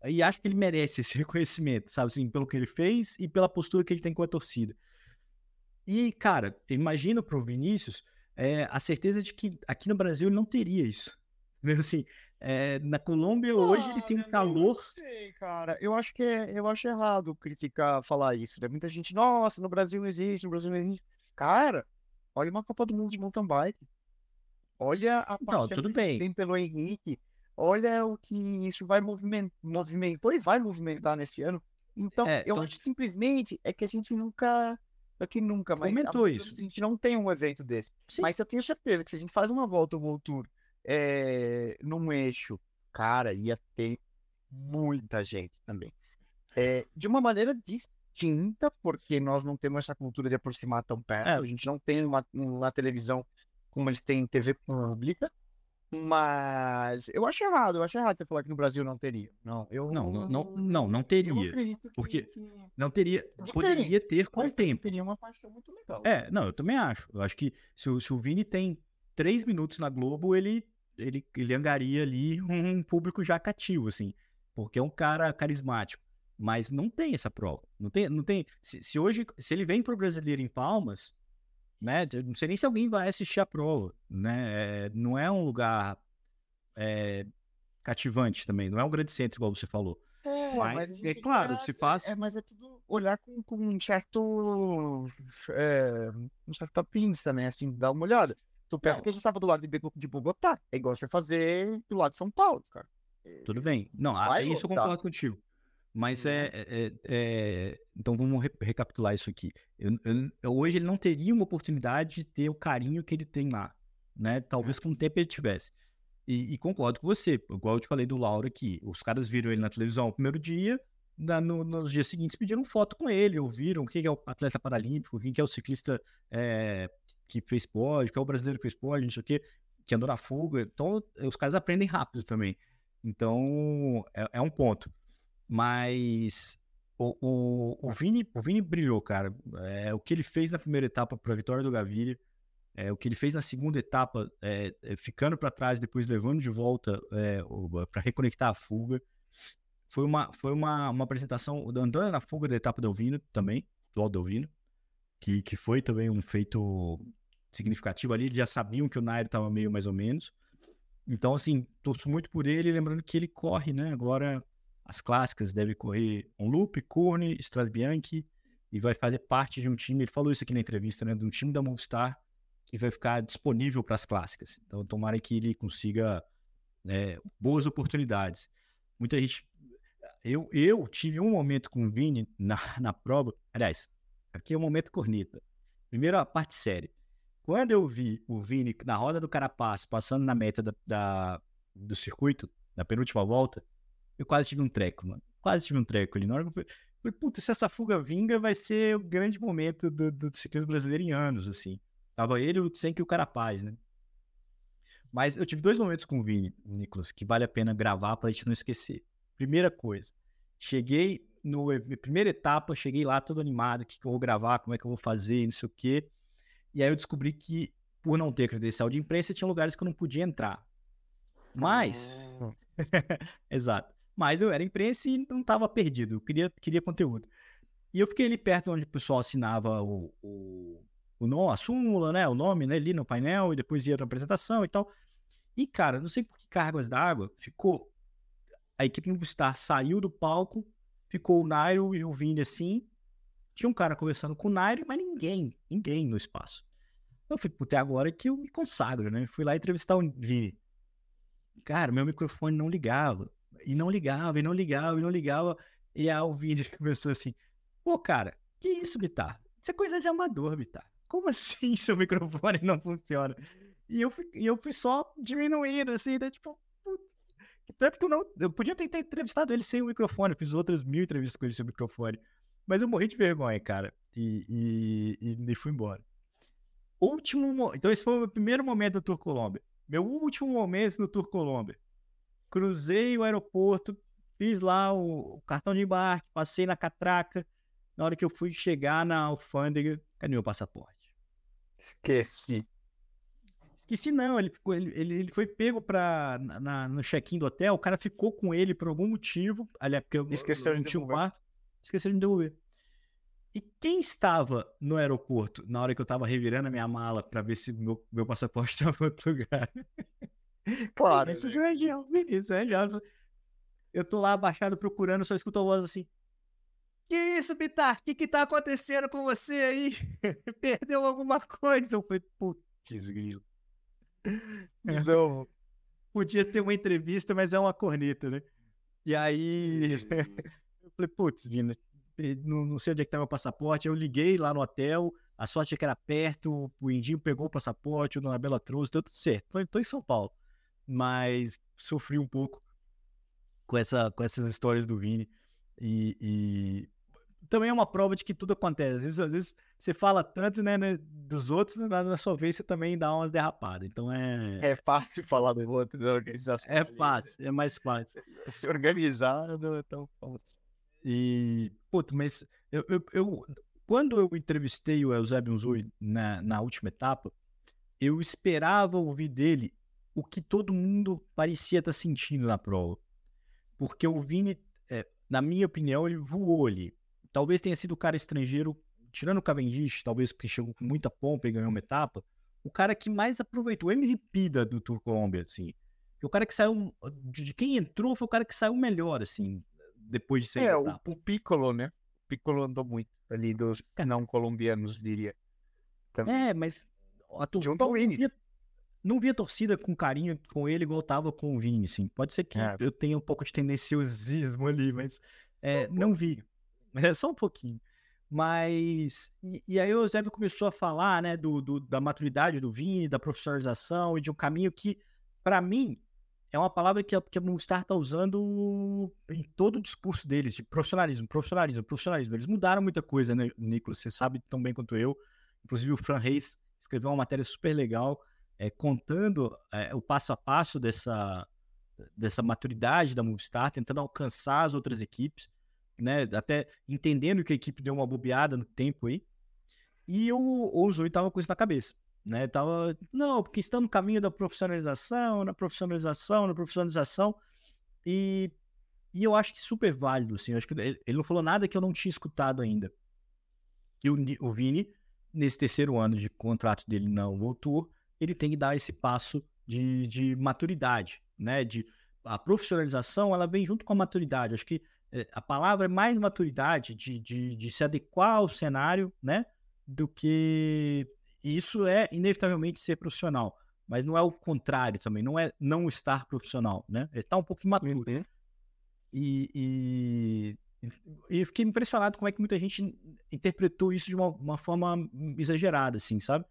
S1: e acho que ele merece esse reconhecimento, sabe, assim, pelo que ele fez e pela postura que ele tem com a torcida. E, cara, imagina pro Vinícius é, a certeza de que aqui no Brasil ele não teria isso. Assim, é, na Colômbia hoje ele tem um calor.
S2: Sei, cara. Eu acho que é, eu acho errado criticar, falar isso. Né? Muita gente, nossa, no Brasil não existe, no Brasil não existe. Cara, olha uma Copa do Mundo de mountain bike. Olha a
S1: não, tudo bem.
S2: que tem pelo Henrique. Olha o que isso vai movimentar, movimentou e vai movimentar nesse ano. Então, é, eu então... acho simplesmente é que a gente nunca que nunca, mas
S1: Fomentou isso.
S2: a gente não tem um evento desse. Sim. Mas eu tenho certeza que se a gente faz uma volta ao Tour é, num eixo, cara, ia ter muita gente também. É, de uma maneira distinta, porque nós não temos essa cultura de aproximar tão perto, é. a gente não tem uma, uma televisão como eles têm em TV pública, mas eu acho errado, eu acho errado você falar que no Brasil não teria. Não, eu
S1: não, não, não, não, não teria. porque não teria, poderia ter com o tempo.
S2: Teria uma paixão muito legal.
S1: É, não, eu também acho. Eu acho que se o, se o Vini tem três minutos na Globo, ele, ele, ele angaria ali um público já cativo, assim, porque é um cara carismático. Mas não tem essa prova. Não tem, não tem. Se, se hoje, se ele vem para o brasileiro em Palmas, né? Não sei nem se alguém vai assistir a prova, né? É, não é um lugar é, cativante também, não é um grande centro, igual você falou. É, mas, mas é claro, se faz.
S2: É, mas é tudo olhar com, com um certo. É, um certo pinça, né? Assim, dá uma olhada. Tu pensa não. que a gente estava do lado de, de Bogotá. É igual você fazer do lado de São Paulo, cara.
S1: Tudo bem. Não, Vai isso eu concordo contigo. Mas é, uhum. é, é, é, Então vamos re recapitular isso aqui. Eu, eu, hoje ele não teria uma oportunidade de ter o carinho que ele tem lá. Né? Talvez com o tempo ele tivesse. E, e, concordo com você, igual eu te falei do Lauro aqui. Os caras viram ele na televisão no primeiro dia, na, no, nos dias seguintes pediram foto com ele, ouviram quem é o atleta paralímpico, quem é o ciclista é, que fez pódio, quem é o brasileiro que fez pódio, não sei o quê, que andou na fuga. Então, os caras aprendem rápido também. Então, é, é um ponto. Mas o, o, o, Vini, o Vini brilhou, cara. É, o que ele fez na primeira etapa para a vitória do Gaviria, é, o que ele fez na segunda etapa, é, é ficando para trás, depois levando de volta é, para reconectar a fuga. Foi uma, foi uma, uma apresentação andando na fuga da etapa do Elvino também, do Aldo Elvino, que, que foi também um feito significativo ali. Eles já sabiam que o Nairo estava meio mais ou menos. Então, assim, torço muito por ele, lembrando que ele corre, né? Agora as clássicas, deve correr um loop, Curne, Strade Bianchi e vai fazer parte de um time, ele falou isso aqui na entrevista, né, de um time da Movistar que vai ficar disponível para as clássicas. Então, tomara que ele consiga é, boas oportunidades. Muita gente. Eu, eu tive um momento com o Vini na, na prova. Aliás, aqui é o um momento corneta. Primeiro, a parte séria. Quando eu vi o Vini na roda do Carapaz, passando na meta da, da do circuito, na penúltima volta, eu quase tive um treco, mano. Quase tive um treco ali. Na hora que eu falei, puta, se essa fuga vinga, vai ser o grande momento do, do ciclismo brasileiro em anos, assim. Tava ele, o Lutsenko e o Carapaz, né? Mas eu tive dois momentos com o Vini, Nicolas, que vale a pena gravar pra gente não esquecer. Primeira coisa, cheguei no primeira etapa, cheguei lá todo animado, o que, que eu vou gravar, como é que eu vou fazer, não sei o quê. E aí eu descobri que, por não ter credencial de imprensa, tinha lugares que eu não podia entrar. Mas. Ah. Exato. Mas eu era imprensa e não estava perdido, eu queria, queria conteúdo. E eu fiquei ali perto onde o pessoal assinava o, o, o nome, a súmula, né? O nome, né? Ali no painel, e depois ia na apresentação e tal. E, cara, não sei por que cargas d'água ficou. A equipe Movistar saiu do palco, ficou o Nairo e o Vini assim. Tinha um cara conversando com o Nairo, mas ninguém, ninguém no espaço. Eu falei, puta, é agora que eu me consagro, né? Fui lá entrevistar o Vini. Cara, meu microfone não ligava e não ligava, e não ligava, e não ligava. E a Alvine começou assim: pô, cara, que isso, Bitar? Isso é coisa de amador, Bitar. Como assim seu microfone não funciona? E eu fui, eu fui só diminuindo, assim, né? tipo. Tanto que eu não. Eu podia ter entrevistado ele sem o microfone, eu fiz outras mil entrevistas com ele sem o microfone. Mas eu morri de vergonha, cara. E, e, e fui embora. Último. Então, esse foi o meu primeiro momento do Tour Colômbia. Meu último momento no Tour Colômbia cruzei o aeroporto, fiz lá o, o, cartão de embarque, passei na catraca. Na hora que eu fui chegar na alfândega, cadê meu passaporte?
S2: Esqueci.
S1: Esqueci não, ele, ficou, ele, ele, foi pego pra, na, no check-in do hotel, o cara ficou com ele por algum motivo, aliás, porque eu,
S2: Esqueceu
S1: eu
S2: de tinha um
S1: quarto, esqueceu de devolver. E quem estava no aeroporto na hora que eu estava revirando a minha mala para ver se meu, meu passaporte estava em outro lugar?
S2: Claro.
S1: Vinícius né? Rangel, Vinícius Rangel. Eu tô lá abaixado procurando, só escuto a voz assim. Que isso, Bitar? O que que tá acontecendo com você aí? Perdeu alguma coisa? Eu falei, putz, grilo. Não. Podia ter uma entrevista, mas é uma corneta, né? E aí, eu falei, putz, Vina, não, não sei onde é que tá meu passaporte. Eu liguei lá no hotel, a sorte é que era perto, o Indinho pegou o passaporte, o Dona Bela trouxe, deu tudo certo. Tô, tô em São Paulo mas sofri um pouco com, essa, com essas histórias do Vini. E, e, também é uma prova de que tudo acontece. Às vezes, às vezes você fala tanto né, né dos outros, né, na sua vez você também dá umas derrapadas. Então é.
S2: É fácil falar do outro da organização.
S1: É fácil, é mais fácil.
S2: Se organizar não é tão fácil.
S1: E, puto, mas eu, eu, eu, quando eu entrevistei o Eusébio Zui na, na última etapa, eu esperava ouvir dele o que todo mundo parecia estar tá sentindo na prova. Porque o Vini, é, na minha opinião, ele voou ali. Talvez tenha sido o cara estrangeiro, tirando o Cavendish, talvez porque chegou com muita pompa e ganhou uma etapa, o cara que mais aproveitou, o MVP da, do Tour Colômbia, assim. O cara que saiu, de quem entrou foi o cara que saiu melhor, assim, depois de seis
S2: é,
S1: etapas.
S2: O, o Piccolo, né? O Piccolo andou muito ali dos não colombianos, diria.
S1: Também. É, mas
S2: a Junto ao Vini.
S1: Não via torcida com carinho com ele igual tava com o Vini, assim. Pode ser que
S2: É.
S1: eu tenha um pouco de tendenciosismo ali, mas é, não vi. É só um pouquinho. Mas. E, e aí o Eusébio começou a falar, né, do, do- da maturidade do Vini, da profissionalização e de um caminho que, para mim, é uma palavra que a, que a Movistar tá usando em todo o discurso deles, de profissionalismo, profissionalismo, profissionalismo. Eles mudaram muita coisa, né, Nicolas? Você sabe tão bem quanto eu. Inclusive o Fran Reis escreveu uma matéria super legal é, contando é, o passo a passo dessa, dessa maturidade da Movistar, tentando alcançar as outras equipes, né? Até entendendo que a equipe deu uma bobeada no tempo aí. E o, o Zoe tava com isso na cabeça, né? Tava, não, porque estão no caminho da profissionalização, na profissionalização, na profissionalização. E, e eu acho que super válido, assim. Eu acho que ele, ele não falou nada que eu não tinha escutado ainda. E o, o Vini, nesse terceiro ano de contrato dele na World Tour, ele tem que dar esse passo de, de maturidade, né? De, a profissionalização, ela vem junto com a maturidade. Acho que eh, a palavra é mais maturidade de, de, de se adequar ao cenário, né? Do que e isso é inevitavelmente ser profissional, mas não é o contrário também, não é não estar profissional, né? Ele tá um pouco imaturo.
S2: Uhum.
S1: E, e, e fiquei impressionado como é que muita gente interpretou isso de uma, uma forma exagerada, assim, sabe?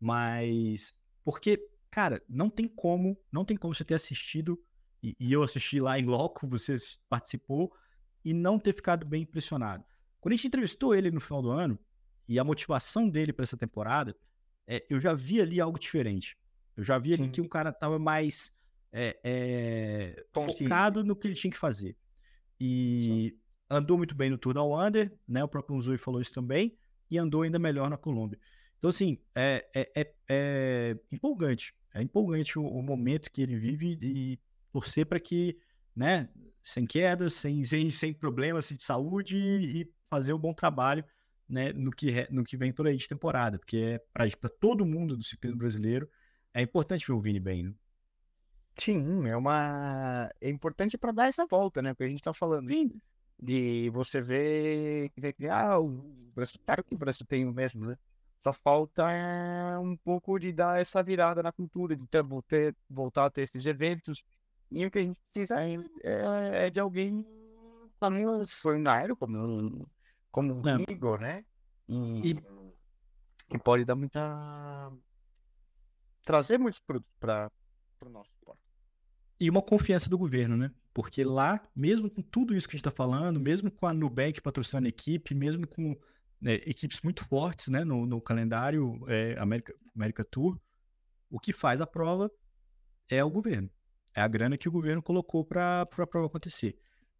S1: Mas porque, cara, não tem como, não tem como você ter assistido e, e eu assisti lá em loco, você participou e não ter ficado bem impressionado. Quando a gente entrevistou ele no final do ano e a motivação dele para essa temporada, é, eu já vi ali algo diferente. Eu já vi ali
S2: Sim.
S1: que o cara tava mais é, é, focado no que ele tinha que fazer. E andou muito bem no Tour da Wander, né? O próprio Unzui falou isso também, e andou ainda melhor na Colômbia. Então, assim, é, é, é, é empolgante. É empolgante o, o momento que ele vive e torcer para que, né, sem quedas, sem, sem, sem problemas de saúde e fazer um bom trabalho né, no, que, no que vem por aí de temporada, porque é para todo mundo do ciclismo brasileiro é importante ver o Vini bem, né?
S2: Sim, é uma. É importante para dar essa volta, né? Porque a gente tá falando de você ver, ah, o Brasil, claro que o Brasil tem o mesmo, né? Só falta um pouco de dar essa virada na cultura, de ter, ter- voltar a ter esses eventos. E o que a gente precisa é, é- é de alguém também extraordinário, como, como o
S1: É.
S2: Igor, né? E,
S1: E-
S2: que pode dar muita. trazer muitos produtos para o nosso esporte.
S1: E uma confiança do governo, né? Porque lá, mesmo com tudo isso que a gente está falando, mesmo com a Nubank patrocinando a equipe, mesmo com né, equipes muito fortes né, no, no calendário é, América, América Tour, o que faz a prova é o governo. É a grana que o governo colocou para a prova acontecer.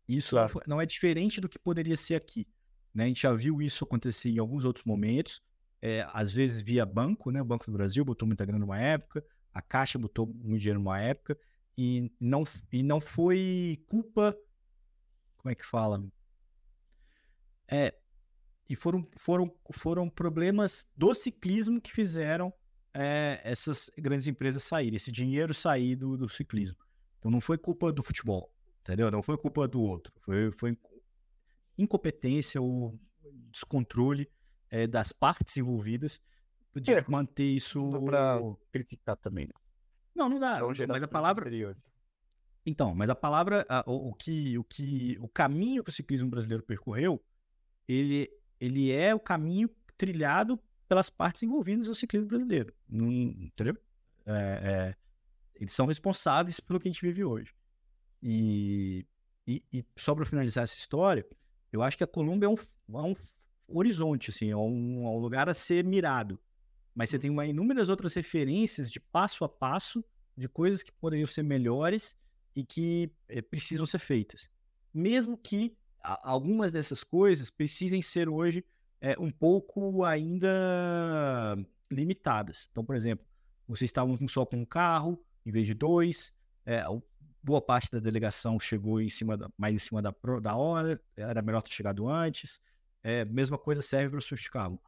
S1: Isso não
S2: Claro.
S1: foi- não é diferente do que poderia ser aqui. né? A gente já viu isso acontecer em alguns outros momentos, é, às vezes via banco, né? O Banco do Brasil botou muita grana numa época, a Caixa botou muito dinheiro numa época, e não, e não foi culpa. Como é que fala? É. E foram, foram, foram problemas do ciclismo que fizeram é, essas grandes empresas saírem, esse dinheiro sair do, do ciclismo. Então não foi culpa do futebol, entendeu? Não foi culpa do outro. Foi, foi incompetência ou descontrole é, das partes envolvidas de
S2: É,
S1: manter isso.
S2: pra- criticar também, né?
S1: Não, não dá. Mas a palavra. Então, mas a palavra, a- o, o que, o que, o caminho que o ciclismo brasileiro percorreu, ele, ele é o caminho trilhado pelas partes envolvidas no ciclismo brasileiro, entendeu? É, é, eles são responsáveis pelo que a gente vive hoje. E, e, e só para finalizar essa história, eu acho que a Colômbia é um, é um horizonte, assim, é um, é um lugar a ser mirado. Mas você tem uma, inúmeras outras referências de passo a passo de coisas que poderiam ser melhores e que eh, precisam ser feitas. Mesmo que algumas dessas coisas precisem ser hoje eh, um pouco ainda limitadas. Então, por exemplo, vocês estavam só com um carro em vez de dois, o- boa parte da delegação chegou em cima da- mais em cima da, da hora, era melhor ter chegado antes. Eh, mesma coisa serve para o Swift Cargo.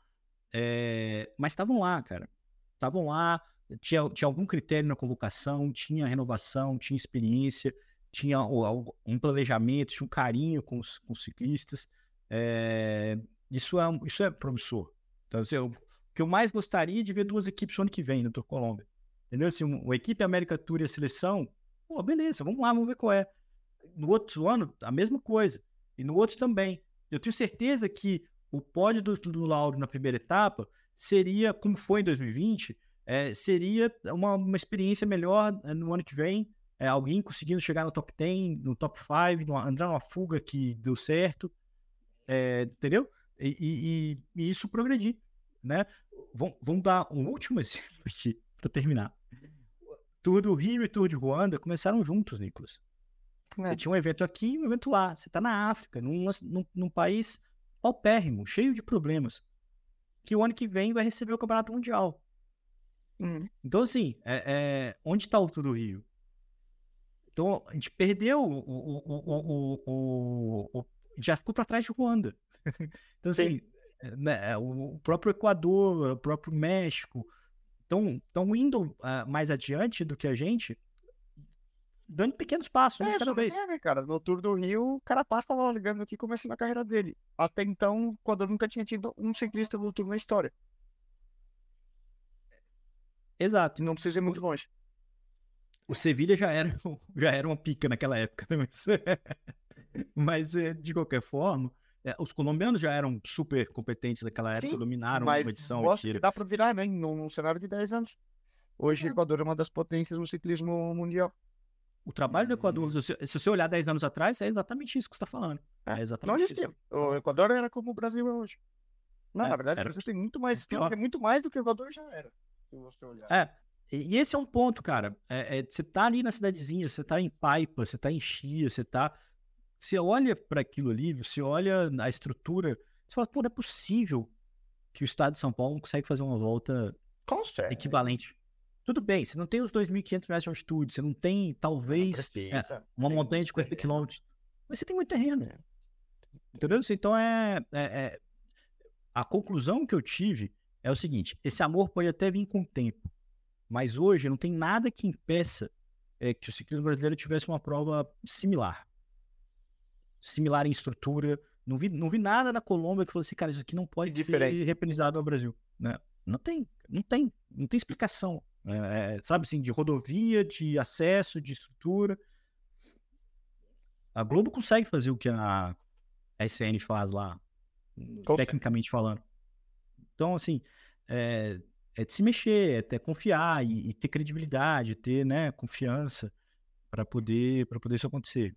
S1: Eh, mas estavam lá, cara. Estavam lá, tinha, tinha algum critério na convocação, tinha renovação, tinha experiência, tinha um planejamento, tinha um carinho com os, com os ciclistas. É, isso, é, isso é promissor. Então, assim, eu- o que eu mais gostaria de ver duas equipes no ano que vem no Tour Colômbia. Entendeu? Assim, uma equipe América Tour e a seleção, pô, beleza, vamos lá, vamos ver qual é. No outro ano, a mesma coisa. E no outro também. Eu tenho certeza que o pódio do, do Lauro na primeira etapa seria, como foi em 2020, é, seria uma, uma experiência melhor é, no ano que vem. É, alguém conseguindo chegar no top 10, no top 5, andar numa fuga que deu certo. É, entendeu? E, e, e, isso progredir. Né? Vamos, vamos dar um último exemplo aqui para terminar. Tour do Rio e Tour de Ruanda começaram juntos, Nicolas. É. Você tinha um evento aqui e um evento lá. Você está na África, num, num, num país paupérrimo, cheio de problemas. Que o ano que vem vai receber o Campeonato Mundial. Hum. Então, assim, é, é, onde está o Tour do Rio? Então, a gente perdeu o. o, o, o já ficou para trás de Ruanda. então, assim, é, né, o próprio Equador, o próprio México, estão indo uh, mais adiante do que a gente, dando pequenos passos,
S2: é,
S1: cada vez.
S2: É, né, cara? No Tour do Rio, o Carapaz estava ligando aqui começando a carreira dele. Até então, o Equador nunca tinha tido um ciclista do Tour na história.
S1: Exato.
S2: Não precisa ir muito longe.
S1: O Sevilha já era, já era uma pica naquela época, né? Mas, mas eh, de qualquer forma, é, os colombianos já eram super competentes naquela época, Sim, dominaram uma edição.
S2: Dá para virar, né? Num, num, cenário de 10 anos. Hoje, o é. Equador é uma das potências no ciclismo mundial.
S1: O trabalho do Equador, se, se você olhar 10 anos atrás, é exatamente isso que você está falando. É, é exatamente
S2: não existia. O Equador era como o Brasil é hoje. Não, é, na verdade, o Brasil tem muito mais, é muito mais do que o Equador já era. Se você olhar.
S1: É, e esse é um ponto, cara. É, é, você tá ali na cidadezinha, você tá em Paipa, você tá em Chia, você tá você olha para aquilo ali, você olha a estrutura, você fala, pô, não é possível que o estado de São Paulo não consegue fazer uma volta consegue. equivalente. Tudo bem, você não tem os 2.500 metros de altitude, você não tem, talvez, é, uma tem montanha de 40 quilômetros, mas você tem muito terreno. É. Entendeu? Então, é, é, é, A conclusão que eu tive é o seguinte: esse amor pode até vir com o tempo, mas hoje não tem nada que impeça é, que o ciclismo brasileiro tivesse uma prova similar similar em estrutura. Não vi, não vi nada na Colômbia que falou assim, cara, isso aqui não pode ser reprisado no Brasil. Né? Não tem, não tem, não tem explicação. É, é, sabe assim, de rodovia, de acesso, de estrutura. A Globo consegue fazer o que a SN faz lá, tecnicamente falando. Então, assim, é, é, de se mexer, é ter confiar e, e ter credibilidade, ter né, confiança para poder, poder isso acontecer.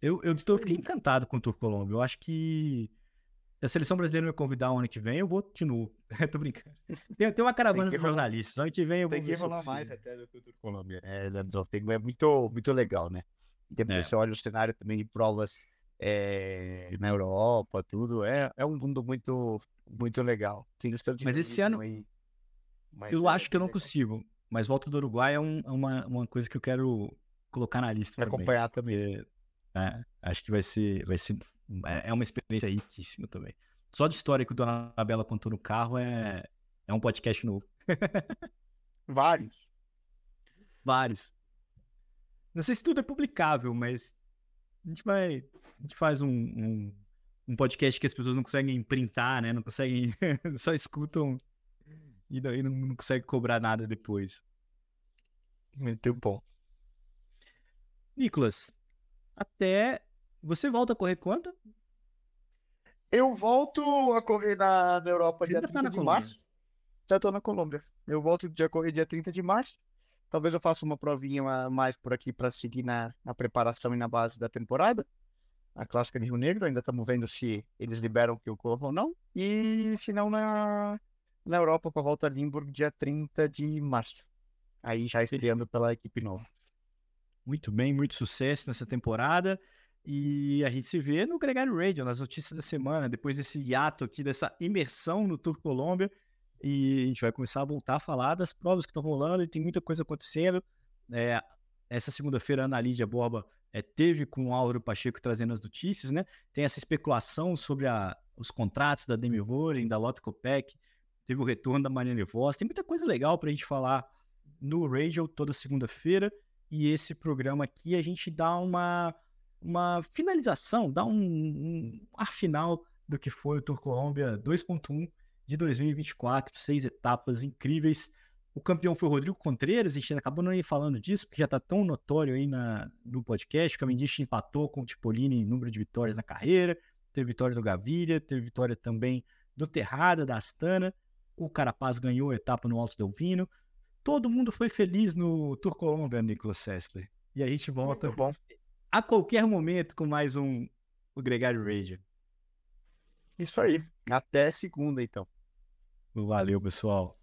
S1: Eu, eu tô, fiquei encantado com o Tour Colômbia. Eu acho que a seleção brasileira me convidar o ano que vem, eu vou de novo. tô brincando. Tem, tem uma caravana de jornalistas. Ano que vem eu vou
S2: Tem que rolar mais até do que o Tour Colômbia. É, é muito, muito legal, né? E depois é. você olha o cenário também de provas é, na Europa, tudo. É, é um mundo muito, muito legal.
S1: Mas esse ano, aí, mas eu é acho que eu não legal. consigo. Mas volta do Uruguai é um, uma, uma coisa que eu quero colocar na lista.
S2: Acompanhar também.
S1: também. É, acho que vai ser, vai ser. É, é uma experiência riquíssima também. Só de história que o Dona Anabela contou no carro é, é um podcast novo.
S2: Vários.
S1: Vários. Não sei se tudo é publicável, mas a gente vai. A gente faz um, um, um podcast que as pessoas não conseguem printar, né? Não conseguem. só escutam e daí não, não conseguem cobrar nada depois.
S2: Muito bom.
S1: Nicolas, até. Você volta a correr quando?
S2: Eu volto a correr na, na Europa Você dia 30 tá de Colômbia. março. Já tô na Colômbia. Eu volto a correr dia 30 de março. Talvez eu faça uma provinha mais por aqui para seguir na, na preparação e na base da temporada. A clássica de Rio Negro, ainda estamos vendo se eles liberam que eu corro ou não. E se não, na, na Europa, com a volta a Limburg, dia 30 de março. Aí já estreando pela equipe nova.
S1: Muito bem, muito sucesso nessa temporada. E a gente se vê no Gregário Radio, nas notícias da semana, depois desse hiato aqui, dessa imersão no Tour Colômbia. E a gente vai começar a voltar a falar das provas que estão rolando e tem muita coisa acontecendo. É, essa segunda-feira a Ana Lídia Borba é, teve com o Álvaro Pacheco trazendo as notícias, né? Tem essa especulação sobre a, os contratos da Demi Voren, da Lotto Copec, teve o retorno da Mariana Voss, tem muita coisa legal para a gente falar no Radio toda segunda-feira. E esse programa aqui a gente dá uma, uma finalização, dá um, um do que foi o Tour Colômbia 2.1. de 2024, seis etapas incríveis. O campeão foi o Rodrigo Contreiras, a gente acabou não falando disso, porque já está tão notório aí na, no podcast. O Cavendish empatou com o Tipolini em número de vitórias na carreira, teve vitória do Gaviria, teve vitória também do Terrada, da Astana. O Carapaz ganhou a etapa no Alto Delvino. Todo mundo foi feliz no Tour Colômbia, Nicolas Sessler. E a gente volta a qualquer momento com mais um o Gregário Radio.
S2: Isso aí. Até segunda, então.
S1: Valeu, pessoal.